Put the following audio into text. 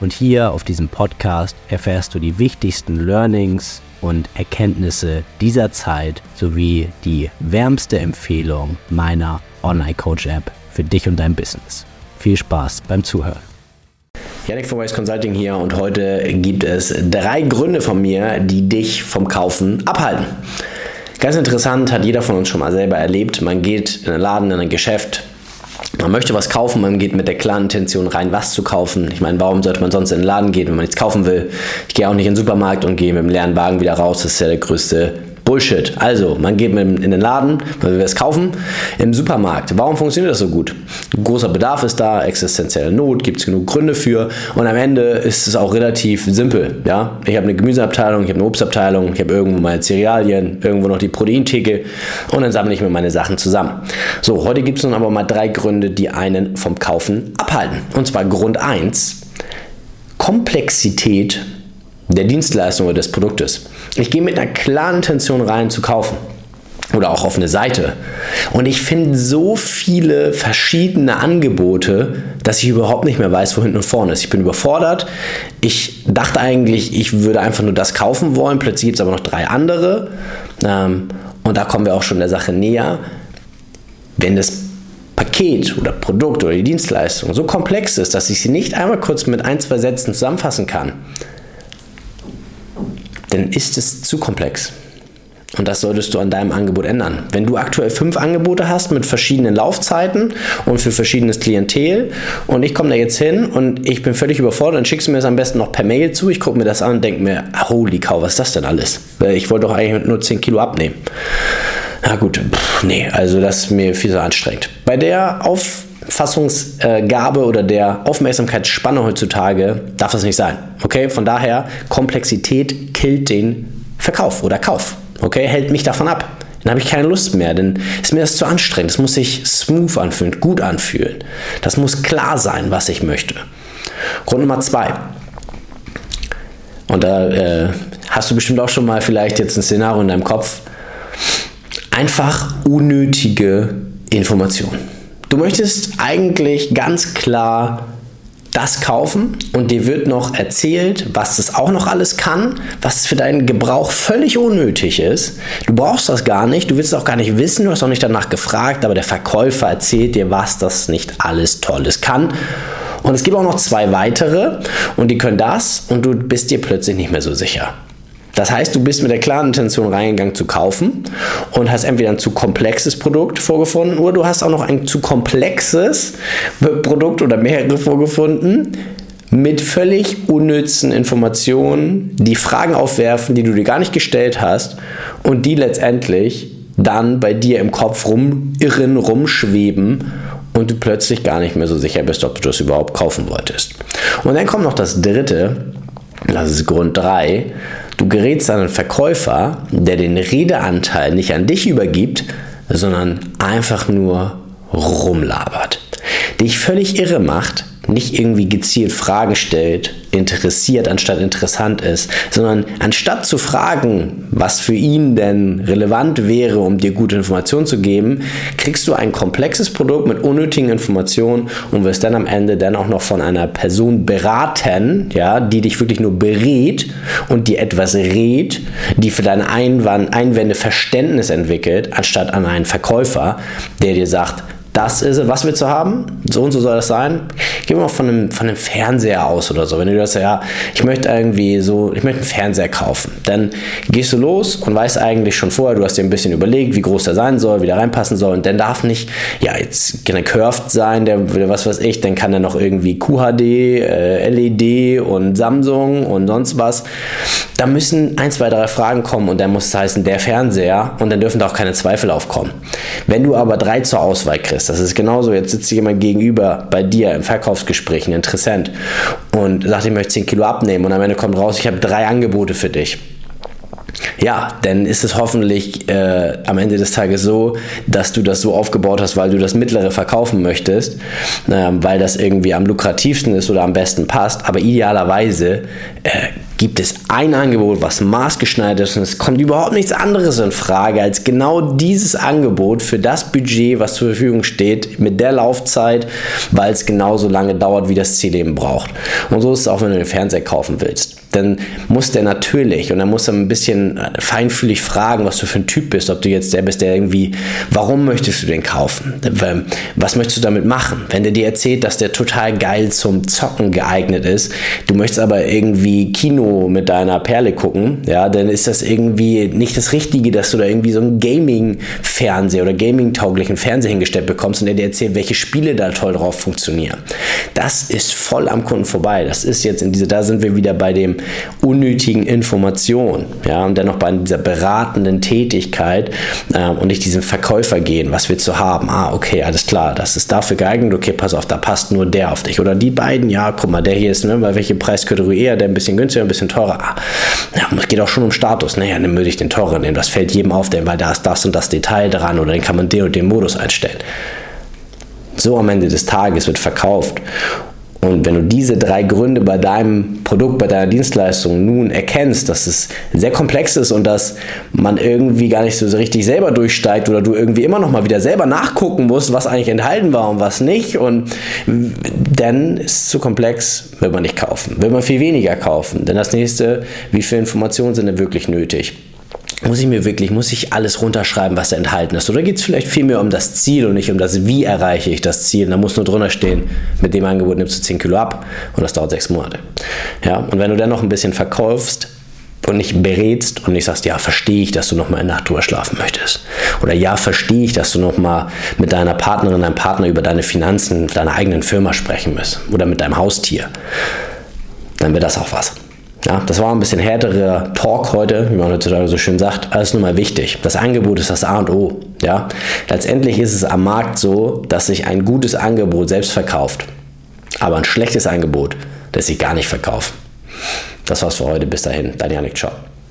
Und hier auf diesem Podcast erfährst du die wichtigsten Learnings und Erkenntnisse dieser Zeit sowie die wärmste Empfehlung meiner Online Coach App für dich und dein Business. Viel Spaß beim Zuhören. Yannick von Wise Consulting hier und heute gibt es drei Gründe von mir, die dich vom Kaufen abhalten. Ganz interessant, hat jeder von uns schon mal selber erlebt. Man geht in einen Laden, in ein Geschäft, man möchte was kaufen, man geht mit der klaren Intention rein, was zu kaufen. Ich meine, warum sollte man sonst in den Laden gehen, wenn man nichts kaufen will? Ich gehe auch nicht in den Supermarkt und gehe mit dem leeren Wagen wieder raus. Das ist ja der größte Bullshit. Also, man geht in den Laden, man will es kaufen, im Supermarkt. Warum funktioniert das so gut? großer Bedarf ist da, existenzielle Not, gibt es genug Gründe für und am Ende ist es auch relativ simpel. Ja? Ich habe eine Gemüseabteilung, ich habe eine Obstabteilung, ich habe irgendwo meine Cerealien, irgendwo noch die Proteintheke und dann sammle ich mir meine Sachen zusammen. So, heute gibt es nun aber mal drei Gründe, die einen vom Kaufen abhalten. Und zwar Grund 1, Komplexität der Dienstleistung oder des Produktes. Ich gehe mit einer klaren Intention rein zu kaufen oder auch auf eine Seite. Und ich finde so viele verschiedene Angebote, dass ich überhaupt nicht mehr weiß, wo hinten und vorne ist. Ich bin überfordert. Ich dachte eigentlich, ich würde einfach nur das kaufen wollen. Plötzlich gibt es aber noch drei andere. Ähm, und da kommen wir auch schon der Sache näher. Wenn das Paket oder Produkt oder die Dienstleistung so komplex ist, dass ich sie nicht einmal kurz mit ein, zwei Sätzen zusammenfassen kann, dann ist es zu komplex. Und das solltest du an deinem Angebot ändern. Wenn du aktuell fünf Angebote hast mit verschiedenen Laufzeiten und für verschiedenes Klientel und ich komme da jetzt hin und ich bin völlig überfordert, dann schickst du mir das am besten noch per Mail zu. Ich gucke mir das an und denke mir, holy cow, was ist das denn alles? Ich wollte doch eigentlich nur 10 Kilo abnehmen. Na gut, pff, nee, also das ist mir viel so anstrengend. Bei der Auffassungsgabe oder der Aufmerksamkeitsspanne heutzutage darf das nicht sein. Okay, von daher, Komplexität killt den Verkauf oder Kauf. Okay, hält mich davon ab. Dann habe ich keine Lust mehr, denn ist mir das zu anstrengend. Das muss sich smooth anfühlen, gut anfühlen. Das muss klar sein, was ich möchte. Grund Nummer zwei. Und da äh, hast du bestimmt auch schon mal vielleicht jetzt ein Szenario in deinem Kopf. Einfach unnötige Informationen. Du möchtest eigentlich ganz klar das kaufen und dir wird noch erzählt, was das auch noch alles kann, was für deinen Gebrauch völlig unnötig ist. Du brauchst das gar nicht, du willst es auch gar nicht wissen, du hast auch nicht danach gefragt, aber der Verkäufer erzählt dir, was das nicht alles Tolles kann. Und es gibt auch noch zwei weitere und die können das und du bist dir plötzlich nicht mehr so sicher. Das heißt, du bist mit der klaren Intention reingegangen zu kaufen und hast entweder ein zu komplexes Produkt vorgefunden oder du hast auch noch ein zu komplexes Produkt oder mehrere vorgefunden mit völlig unnützen Informationen, die Fragen aufwerfen, die du dir gar nicht gestellt hast und die letztendlich dann bei dir im Kopf rumirren, rumschweben und du plötzlich gar nicht mehr so sicher bist, ob du das überhaupt kaufen wolltest. Und dann kommt noch das dritte, das ist Grund 3. Du gerätst an einen Verkäufer, der den Redeanteil nicht an dich übergibt, sondern einfach nur rumlabert. Dich völlig irre macht, nicht irgendwie gezielt Fragen stellt, interessiert anstatt interessant ist, sondern anstatt zu fragen, was für ihn denn relevant wäre, um dir gute Informationen zu geben, kriegst du ein komplexes Produkt mit unnötigen Informationen und wirst dann am Ende dann auch noch von einer Person beraten, ja, die dich wirklich nur berät und dir etwas rät, die für deine Einwand, Einwände Verständnis entwickelt, anstatt an einen Verkäufer, der dir sagt, das ist was willst du haben? So und so soll das sein. Gehen wir mal von einem, von einem Fernseher aus oder so. Wenn du das ja, ich möchte irgendwie so, ich möchte einen Fernseher kaufen. Dann gehst du los und weißt eigentlich schon vorher, du hast dir ein bisschen überlegt, wie groß der sein soll, wie der reinpassen soll. Und dann darf nicht, ja, jetzt er curved sein, der, was weiß ich, dann kann er noch irgendwie QHD, äh, LED und Samsung und sonst was. Da müssen ein, zwei, drei Fragen kommen und dann muss es heißen, der Fernseher und dann dürfen da auch keine Zweifel aufkommen. Wenn du aber drei zur Auswahl kriegst, ist. Das ist genauso, jetzt sitzt jemand gegenüber bei dir im Verkaufsgespräch, ein Interessent, und sagt, ich möchte 10 Kilo abnehmen und am Ende kommt raus, ich habe drei Angebote für dich. ja, dann ist es hoffentlich äh, am Ende des Tages so, dass du das so aufgebaut hast, weil du das mittlere verkaufen möchtest, äh, weil das irgendwie am lukrativsten ist oder am besten passt. Aber idealerweise äh, gibt es ein Angebot, was maßgeschneidert ist und es kommt überhaupt nichts anderes in Frage als genau dieses Angebot für das Budget, was zur Verfügung steht, mit der Laufzeit, weil es genauso lange dauert, wie das Ziel eben braucht. Und so ist es auch, wenn du den Fernseher kaufen willst dann muss der natürlich und dann muss er ein bisschen feinfühlig fragen, was du für ein Typ bist, ob du jetzt der bist, der irgendwie, warum möchtest du den kaufen? Was möchtest du damit machen? Wenn der dir erzählt, dass der total geil zum Zocken geeignet ist, du möchtest aber irgendwie Kino mit deiner Perle gucken, ja, dann ist das irgendwie nicht das Richtige, dass du da irgendwie so einen Gaming-Fernseher oder Gaming-tauglichen Fernseher hingestellt bekommst und der dir erzählt, welche Spiele da toll drauf funktionieren. Das ist voll am Kunden vorbei. Das ist jetzt in diese, da sind wir wieder bei dem unnötigen Information, ja, und dennoch bei dieser beratenden Tätigkeit äh, und nicht diesem Verkäufer gehen, was willst du haben? Ah, okay, alles klar, das ist dafür geeignet, okay, pass auf, da passt nur der auf dich. Oder die beiden, ja, guck mal, der hier ist, ne, bei welcher Preiskategorie eher, der ein bisschen günstiger, ein bisschen teurer. Ah, ja, es geht auch schon um Status. Naja, dann würde ich den teurer nehmen. Das fällt jedem auf, denn weil da ist das und das Detail dran oder den kann man den und den Modus einstellen. So am Ende des Tages wird verkauft. Und wenn du diese drei Gründe bei deinem Produkt, bei deiner Dienstleistung nun erkennst, dass es sehr komplex ist und dass man irgendwie gar nicht so richtig selber durchsteigt oder du irgendwie immer noch mal wieder selber nachgucken musst, was eigentlich enthalten war und was nicht, und dann ist es zu komplex, will man nicht kaufen, will man viel weniger kaufen. Denn das nächste, wie viele Informationen sind denn wirklich nötig? Muss ich mir wirklich, muss ich alles runterschreiben, was da enthalten ist? Oder geht es vielleicht vielmehr um das Ziel und nicht um das, wie erreiche ich das Ziel? da muss nur drunter stehen, mit dem Angebot nimmst du 10 Kilo ab und das dauert sechs Monate. Ja, und wenn du dann noch ein bisschen verkaufst, und nicht berätst und nicht sagst, ja, verstehe ich, dass du noch mal in Nacht drüber schlafen möchtest. Oder ja, verstehe ich, dass du noch mal mit deiner Partnerin, deinem Partner über deine Finanzen, deiner eigenen Firma sprechen musst. Oder mit deinem Haustier. Dann wird das auch was. Ja, das war ein bisschen härterer Talk heute, wie man heutzutage so schön sagt. Alles nur mal wichtig. Das Angebot ist das A und O. Ja? Letztendlich ist es am Markt so, dass sich ein gutes Angebot selbst verkauft. Aber ein schlechtes Angebot lässt sich gar nicht verkaufen. Das war's für heute. Bis dahin. Dein Janik. Ciao.